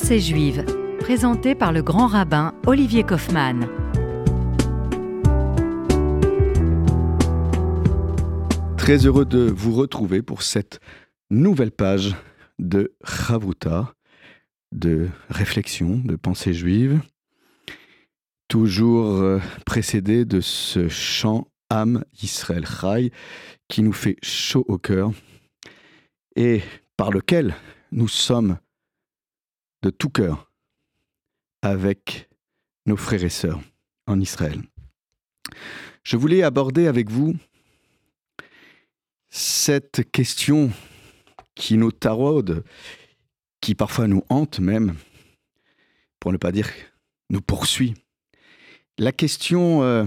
Pensée juive, présenté par le grand rabbin Olivier Kaufmann. Très heureux de vous retrouver pour cette nouvelle page de Chavuta, de réflexion, de pensée juive, toujours euh, précédé de ce chant Am Israël Chai qui nous fait chaud au cœur et par lequel nous sommes de tout cœur avec nos frères et sœurs en Israël. Je voulais aborder avec vous cette question qui nous taraude, qui parfois nous hante même, pour ne pas dire nous poursuit. La question euh,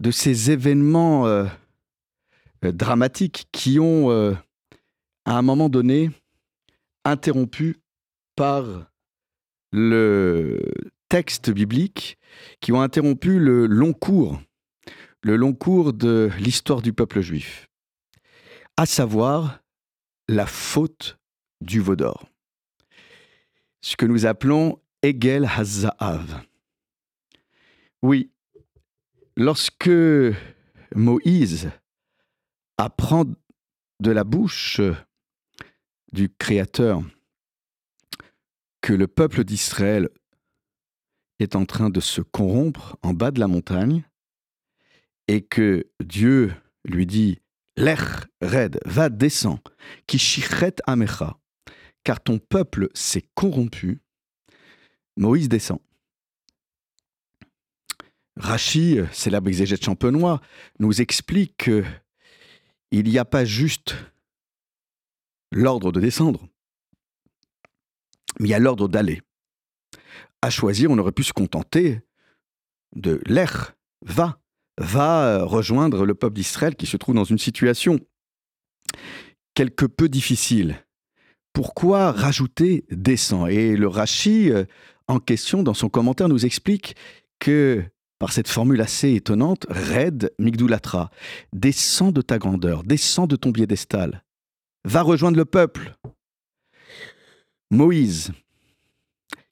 de ces événements euh, euh, dramatiques qui ont, à un moment donné, interrompu par le texte biblique, qui ont interrompu le long cours, le long cours de l'histoire du peuple juif, à savoir la faute du veau d'or, ce que nous appelons Egel Hazahav. Oui, lorsque Moïse apprend de la bouche du Créateur que le peuple d'Israël est en train de se corrompre en bas de la montagne et que Dieu lui dit L'Ech, Red, va, descend, qui chichet amecha, car ton peuple s'est corrompu. Moïse descend. Rachi, célèbre exégète champenois, nous explique qu'il n'y a pas juste l'ordre de descendre, mais il y a l'ordre d'aller. À choisir, on aurait pu se contenter de l'air, va, va rejoindre le peuple d'Israël qui se trouve dans une situation quelque peu difficile. Pourquoi rajouter descend Et le Rachi euh, en question, dans son commentaire, nous explique que par cette formule assez étonnante, Red Migdoulatra, descends de ta grandeur, descends de ton piédestal, va rejoindre le peuple. Moïse,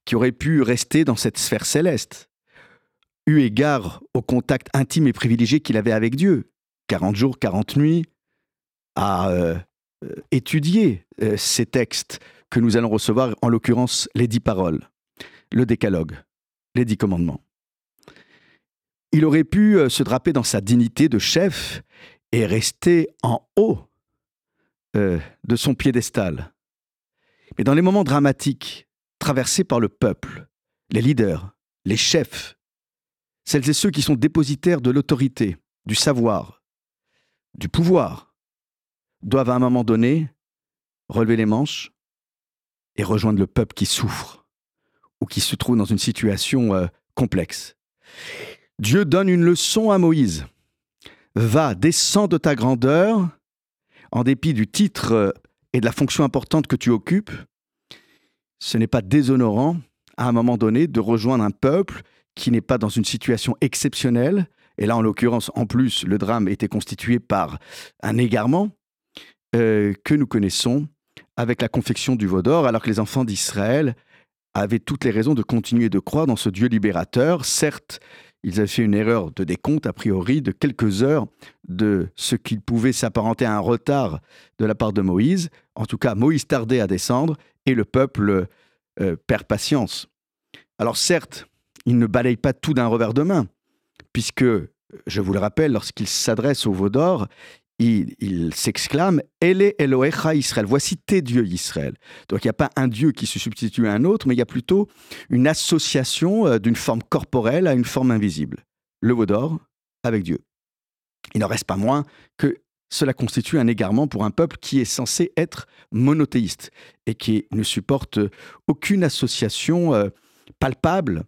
qui aurait pu rester dans cette sphère céleste, eu égard au contact intime et privilégié qu'il avait avec Dieu, 40 jours, 40 nuits, à euh, euh, étudier euh, ces textes que nous allons recevoir, en l'occurrence les dix paroles, le décalogue, les dix commandements. Il aurait pu se draper dans sa dignité de chef et rester en haut euh, de son piédestal. Mais dans les moments dramatiques traversés par le peuple, les leaders, les chefs, celles et ceux qui sont dépositaires de l'autorité, du savoir, du pouvoir, doivent à un moment donné relever les manches et rejoindre le peuple qui souffre ou qui se trouve dans une situation euh, complexe. Dieu donne une leçon à Moïse. Va, descends de ta grandeur en dépit du titre euh, et de la fonction importante que tu occupes, ce n'est pas déshonorant à un moment donné de rejoindre un peuple qui n'est pas dans une situation exceptionnelle. Et là, en l'occurrence, en plus, le drame était constitué par un égarement euh, que nous connaissons avec la confection du veau d'or, alors que les enfants d'Israël avaient toutes les raisons de continuer de croire dans ce Dieu libérateur. Certes, ils avaient fait une erreur de décompte, a priori, de quelques heures de ce qu'il pouvait s'apparenter à un retard de la part de Moïse. En tout cas, Moïse tardait à descendre et le peuple euh, perd patience. Alors certes, il ne balaye pas tout d'un revers de main, puisque, je vous le rappelle, lorsqu'il s'adresse au veau d'or, il, s'exclame Elle Elohecha Israël. Voici tes dieux Israël. Donc il n'y a pas un dieu qui se substitue à un autre, mais il y a plutôt une association euh, d'une forme corporelle à une forme invisible. Le veau d'or avec Dieu. Il n'en reste pas moins que cela constitue un égarement pour un peuple qui est censé être monothéiste et qui ne supporte aucune association euh, palpable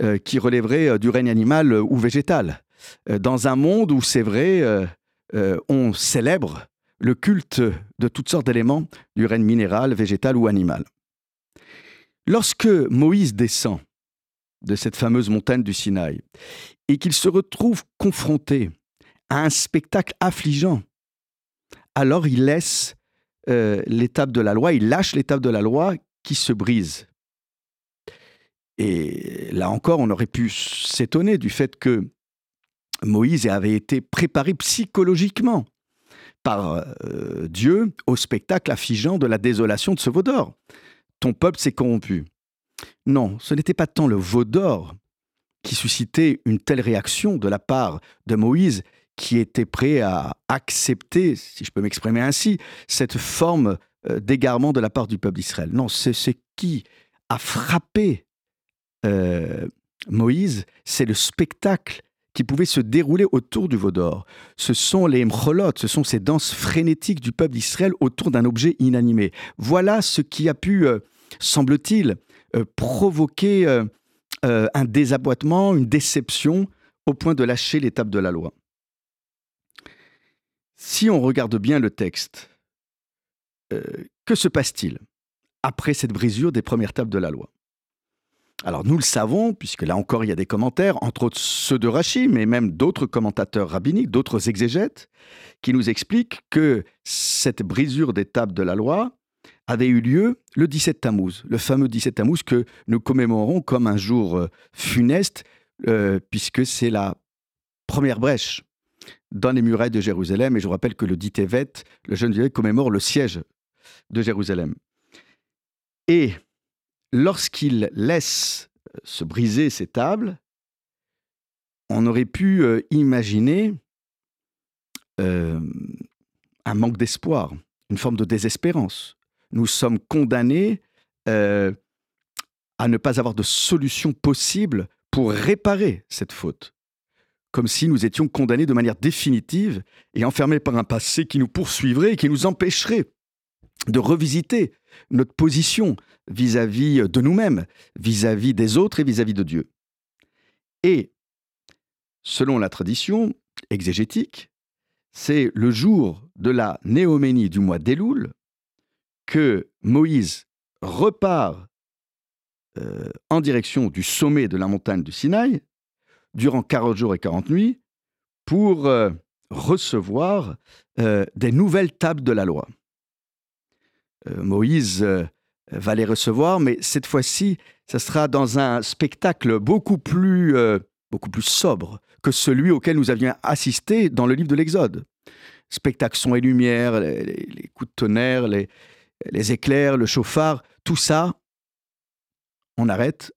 euh, qui relèverait du règne animal ou végétal. Dans un monde où c'est vrai, euh, on célèbre le culte de toutes sortes d'éléments du règne minéral, végétal ou animal. Lorsque Moïse descend de cette fameuse montagne du Sinaï et qu'il se retrouve confronté à un spectacle affligeant, alors il laisse euh, l'étape de la loi, il lâche l'étape de la loi qui se brise. Et là encore, on aurait pu s'étonner du fait que Moïse avait été préparé psychologiquement par euh, Dieu au spectacle affligeant de la désolation de ce veau d'or. Ton peuple s'est corrompu. Non, ce n'était pas tant le veau d'or qui suscitait une telle réaction de la part de Moïse qui était prêt à accepter, si je peux m'exprimer ainsi, cette forme euh, d'égarement de la part du peuple d'Israël. Non, c'est ce qui a frappé euh, Moïse, c'est le spectacle qui pouvait se dérouler autour du veau d'or. Ce sont les mcholotes, ce sont ces danses frénétiques du peuple d'Israël autour d'un objet inanimé. Voilà ce qui a pu, euh, semble-t-il, provoquer un désaboitement, une déception, au point de lâcher l'étape de la loi. Si on regarde bien le texte, euh, que se passe-t-il après cette brisure des premières tables de la loi? Alors nous le savons, puisque là encore il y a des commentaires, entre autres ceux de Rachid, mais même d'autres commentateurs rabbiniques, d'autres exégètes, qui nous expliquent que cette brisure des tables de la loi avait eu lieu le 17 Tammuz, le fameux 17 Tammuz que nous commémorons comme un jour euh, funeste, euh, puisque c'est la première brèche dans les murailles de Jérusalem. Et je vous rappelle que le dit évêque, le jeune évêque, commémore le siège de Jérusalem. Et lorsqu'il laisse euh, se briser ces tables, on aurait pu euh, imaginer euh, un manque d'espoir, une forme de désespérance. Nous sommes condamnés à ne pas avoir de solution possible pour réparer cette faute comme si nous étions condamnés de manière définitive et enfermés par un passé qui nous poursuivrait et qui nous empêcherait de revisiter notre position vis-à-vis de nous-mêmes, vis-à-vis des autres et vis-à-vis de Dieu. Et, selon la tradition exégétique, c'est le jour de la néoménie du mois d'Elul que Moïse repart euh, en direction du sommet de la montagne du Sinaï durant 40 jours et 40 nuits pour euh, recevoir euh, des nouvelles tables de la loi. Euh, Moïse va les recevoir, mais cette fois-ci, ça sera dans un spectacle beaucoup plus, beaucoup plus sobre que celui auquel nous avions assisté dans le livre de l'Exode. Spectacle son et lumière, les, coups de tonnerre, les, éclairs, le chauffard, tout ça, on arrête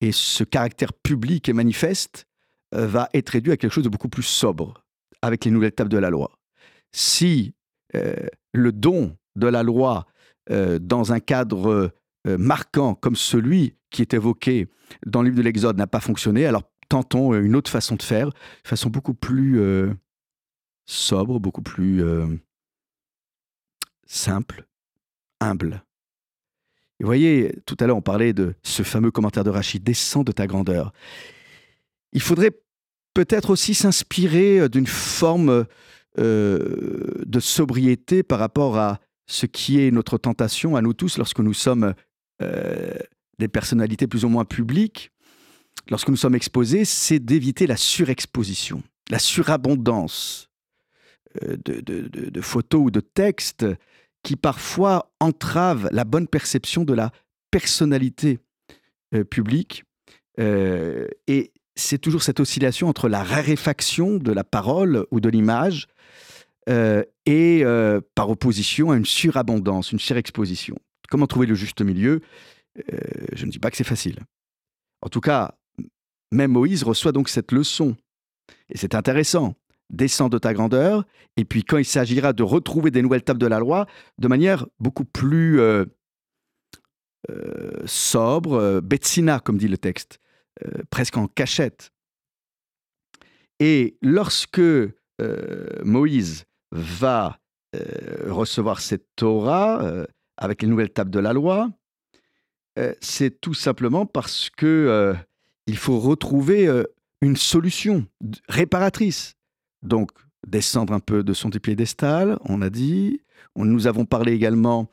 et ce caractère public et manifeste euh, va être réduit à quelque chose de beaucoup plus sobre avec les nouvelles tables de la loi. Si euh, le don de la loi euh, dans un cadre marquant comme celui qui est évoqué dans le livre de l'Exode n'a pas fonctionné, alors tentons une autre façon de faire, une façon beaucoup plus sobre, beaucoup plus simple, humble vous voyez, tout à l'heure, on parlait de ce fameux commentaire de Rachid, descends de ta grandeur. Il faudrait peut-être aussi s'inspirer euh, d'une forme euh, de sobriété par rapport à ce qui est notre tentation à nous tous lorsque nous sommes euh, des personnalités plus ou moins publiques, lorsque nous sommes exposés, c'est d'éviter la surexposition, la surabondance de, de, photos ou de textes qui parfois entrave la bonne perception de la personnalité euh, publique. Euh, et c'est toujours cette oscillation entre la raréfaction de la parole ou de l'image euh, et par opposition à une surabondance, une surexposition. Comment trouver le juste milieu? Je ne dis pas que c'est facile. En tout cas, même Moïse reçoit donc cette leçon. Et c'est intéressant descends de ta grandeur, et puis quand il s'agira de retrouver des nouvelles tables de la loi, de manière beaucoup plus euh, euh, sobre, euh, betsina, comme dit le texte, presque en cachette. Et lorsque Moïse va recevoir cette Torah avec les nouvelles tables de la loi, c'est tout simplement parce que il faut retrouver une solution réparatrice donc, descendre un peu de son piédestal, on a dit. nous avons parlé également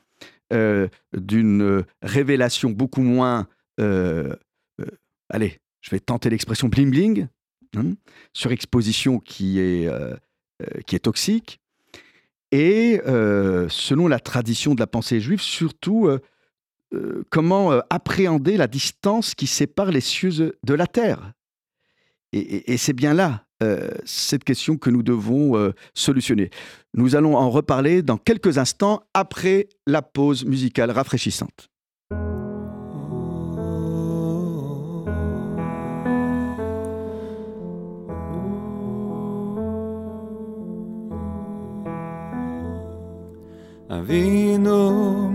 euh, d'une révélation beaucoup moins, euh, euh, allez, je vais tenter l'expression bling bling, hein, sur exposition qui est, qui est toxique. Et selon la tradition de la pensée juive, surtout comment appréhender la distance qui sépare les cieux de la terre. Et, c'est bien là cette question que nous devons solutionner. Nous allons en reparler dans quelques instants après la pause musicale rafraîchissante.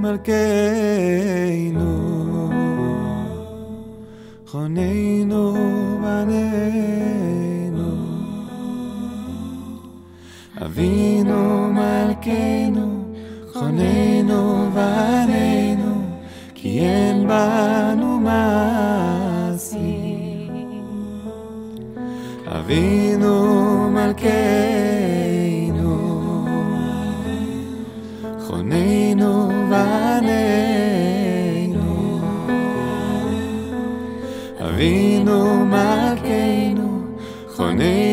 מלכנו, חוננו בנינו. אבינו מלכנו, חוננו בנינו, כי אין בנו מעשי. אבינו מלכנו אבינו מלכנו, חוננו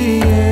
yeah.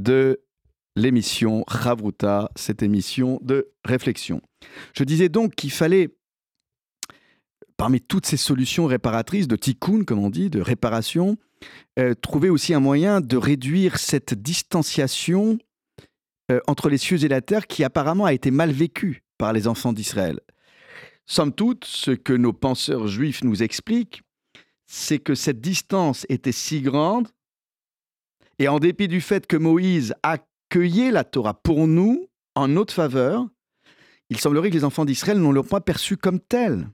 De l'émission Ravruta, cette émission de réflexion. Je disais donc qu'il fallait, parmi toutes ces solutions réparatrices, de tikkun, comme on dit, de réparation, euh, trouver aussi un moyen de réduire cette distanciation euh, entre les cieux et la terre qui apparemment a été mal vécue par les enfants d'Israël. Somme toute, ce que nos penseurs juifs nous expliquent, c'est que cette distance était si grande et en dépit du fait que Moïse accueillait la Torah pour nous, en notre faveur, il semblerait que les enfants d'Israël n'ont l'ont pas perçue comme telle.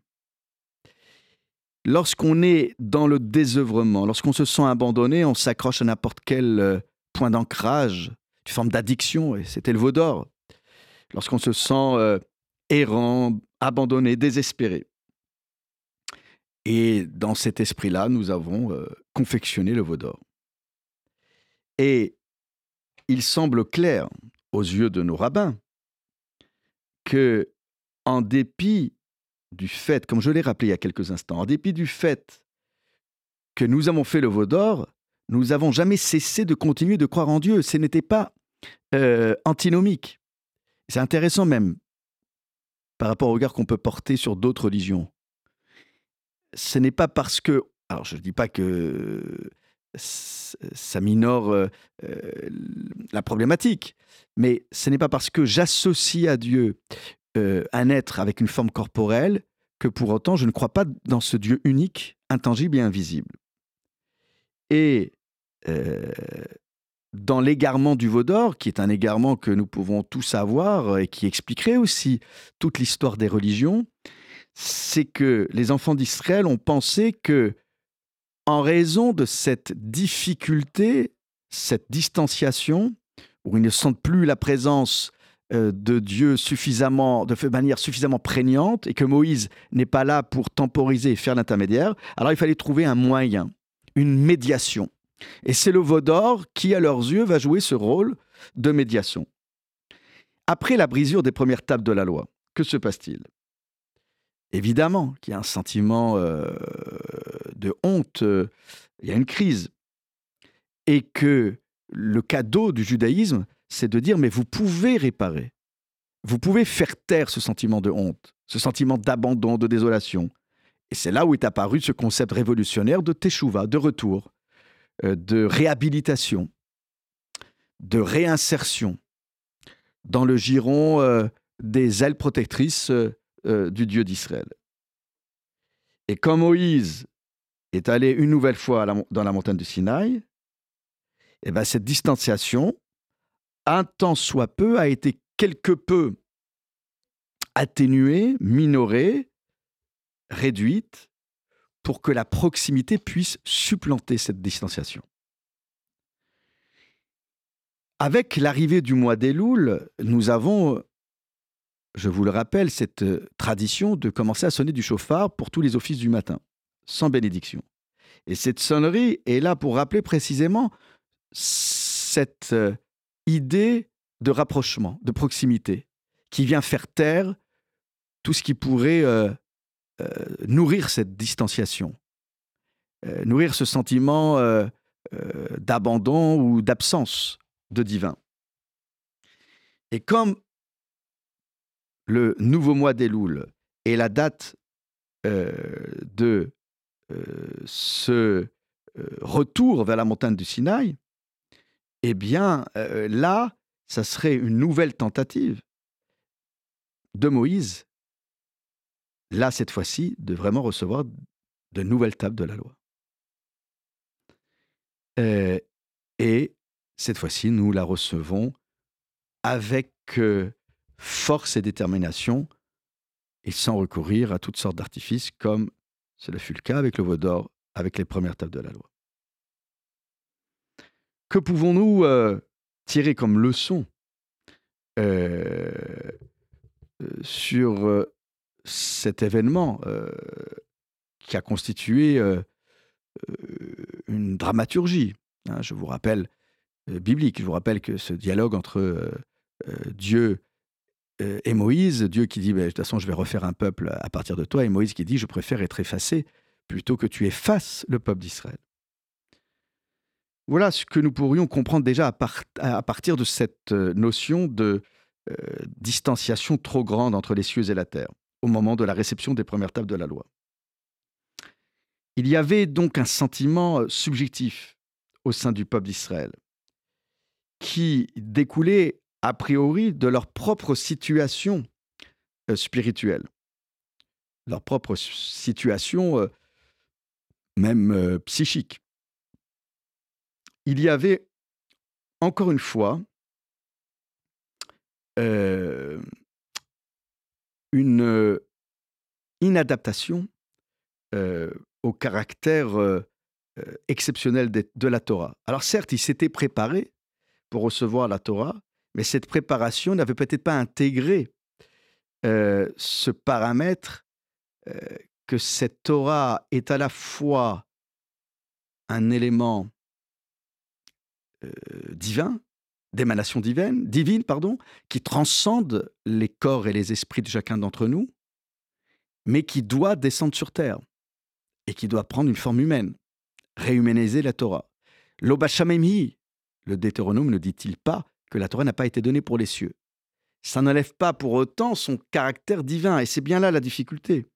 Lorsqu'on est dans le désœuvrement, lorsqu'on se sent abandonné, on s'accroche à n'importe quel euh, point d'ancrage, une forme d'addiction, et c'était le veau d'or. Lorsqu'on se sent euh, errant, abandonné, désespéré. Et dans cet esprit-là, nous avons euh, confectionné le veau d'or. Et il semble clair aux yeux de nos rabbins que, en dépit du fait, comme je l'ai rappelé il y a quelques instants, en dépit du fait que nous avons fait le veau d'or, nous n'avons jamais cessé de continuer de croire en Dieu. Ce n'était pas euh, antinomique. C'est intéressant même par rapport au regard qu'on peut porter sur d'autres religions. Ce n'est pas parce que, alors je ne dis pas que ça minore euh, euh, la problématique. Mais ce n'est pas parce que j'associe à Dieu euh, un être avec une forme corporelle que pour autant je ne crois pas dans ce Dieu unique, intangible et invisible. Et dans l'égarement du veau d'or, qui est un égarement que nous pouvons tous avoir et qui expliquerait aussi toute l'histoire des religions, c'est que les enfants d'Israël ont pensé que en raison de cette difficulté, cette distanciation, où ils ne sentent plus la présence euh, de Dieu de manière suffisamment prégnante, et que Moïse n'est pas là pour temporiser et faire l'intermédiaire, alors il fallait trouver un moyen, une médiation. Et c'est le veau d'or qui, à leurs yeux, va jouer ce rôle de médiation. Après la brisure des premières tables de la loi, que se passe-t-il? Évidemment qu'il y a un sentiment euh, de honte, euh, il y a une crise. Et que le cadeau du judaïsme, c'est de dire, mais vous pouvez réparer. Vous pouvez faire taire ce sentiment de honte, ce sentiment d'abandon, de désolation. Et c'est là où est apparu ce concept révolutionnaire de teshuva, de retour, euh, de réhabilitation, de réinsertion dans le giron des ailes protectrices euh, du Dieu d'Israël. Et quand Moïse est allé une nouvelle fois dans la montagne du Sinaï, eh ben cette distanciation, un temps soit peu, a été quelque peu atténuée, minorée, réduite, pour que la proximité puisse supplanter cette distanciation. Avec l'arrivée du mois d'Elul, nous avons, je vous le rappelle, cette tradition de commencer à sonner du chauffard pour tous les offices du matin, sans bénédiction. Et cette sonnerie est là pour rappeler précisément cette euh, idée de rapprochement, de proximité, qui vient faire taire tout ce qui pourrait euh, euh, nourrir cette distanciation, nourrir ce sentiment d'abandon ou d'absence de divin. Et comme le nouveau mois d'Elul est la date de ce retour vers la montagne du Sinaï, eh bien là, ça serait une nouvelle tentative de Moïse, là cette fois-ci, de vraiment recevoir de nouvelles tables de la loi. et cette fois-ci, nous la recevons avec force et détermination et sans recourir à toutes sortes d'artifices comme cela fut le cas avec le veau d'or, avec les premières tables de la loi. Que pouvons-nous euh, tirer comme leçon euh, euh, sur cet événement qui a constitué une dramaturgie hein, Je vous rappelle, biblique, je vous rappelle que ce dialogue entre Dieu et Moïse, Dieu qui dit bah, de toute façon je vais refaire un peuple à partir de toi, et Moïse qui dit je préfère être effacé plutôt que tu effaces le peuple d'Israël. Voilà ce que nous pourrions comprendre déjà à, partir de cette euh, notion de euh, distanciation trop grande entre les cieux et la terre au moment de la réception des premières tables de la loi. Il y avait donc un sentiment euh, subjectif au sein du peuple d'Israël qui découlait a priori de leur propre situation spirituelle, leur propre situation même psychique il y avait, encore une fois, euh, une inadaptation euh, au caractère euh, exceptionnel de, la Torah. Alors certes, ils s'étaient préparés pour recevoir la Torah, mais cette préparation n'avait peut-être pas intégré ce paramètre que cette Torah est à la fois un élément euh, divin, d'émanation divine, divine pardon, qui transcende les corps et les esprits de chacun d'entre nous, mais qui doit descendre sur terre et qui doit prendre une forme humaine, réhumaniser la Torah. L'Obashamemhi, le Deutéronome ne dit-il pas que la Torah n'a pas été donnée pour les cieux Ça n'enlève pas pour autant son caractère divin, et c'est bien là la difficulté.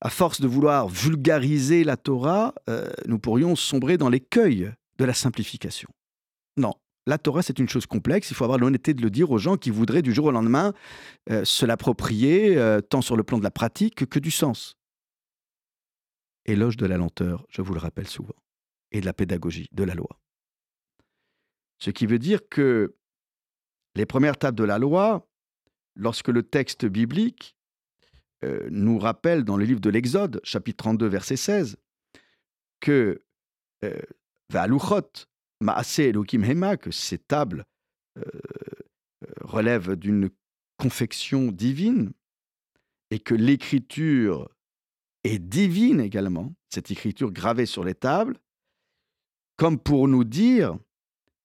À force de vouloir vulgariser la Torah, euh, nous pourrions sombrer dans l'écueil de la simplification. Non, la Torah, c'est une chose complexe. Il faut avoir l'honnêteté de le dire aux gens qui voudraient du jour au lendemain euh, se l'approprier, euh, tant sur le plan de la pratique que du sens. Éloge de la lenteur, je vous le rappelle souvent, et de la pédagogie, de la loi. Ce qui veut dire que les premières tables de la loi, lorsque le texte biblique euh, nous rappelle dans le livre de l'Exode, chapitre 32, verset 16, que Hema, que ces tables euh, euh, relèvent d'une confection divine et que l'écriture est divine également, cette écriture gravée sur les tables, comme pour nous dire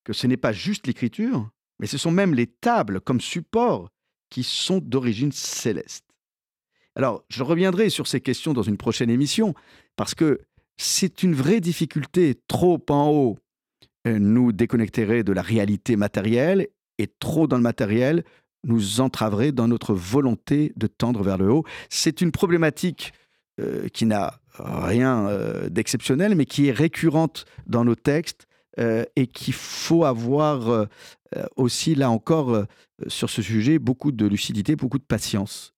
que ce n'est pas juste l'écriture, mais ce sont même les tables comme support qui sont d'origine céleste. Alors, je reviendrai sur ces questions dans une prochaine émission, parce que c'est une vraie difficulté. Trop en haut euh, nous déconnecterait de la réalité matérielle et trop dans le matériel nous entraverait dans notre volonté de tendre vers le haut. C'est une problématique euh, qui n'a rien euh, d'exceptionnel, mais qui est récurrente dans nos textes euh, et qu'il faut avoir euh, euh, aussi, là encore, sur ce sujet, beaucoup de lucidité, beaucoup de patience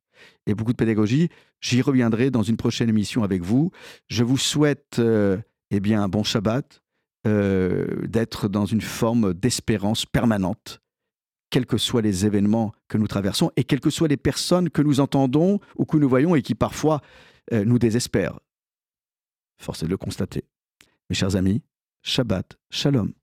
et beaucoup de pédagogie. J'y reviendrai dans une prochaine émission avec vous. Je vous souhaite eh bien, un bon Shabbat, d'être dans une forme d'espérance permanente, quels que soient les événements que nous traversons et quelles que soient les personnes que nous entendons ou que nous voyons et qui parfois nous désespèrent. Force est de le constater. Mes chers amis, Shabbat, Shalom.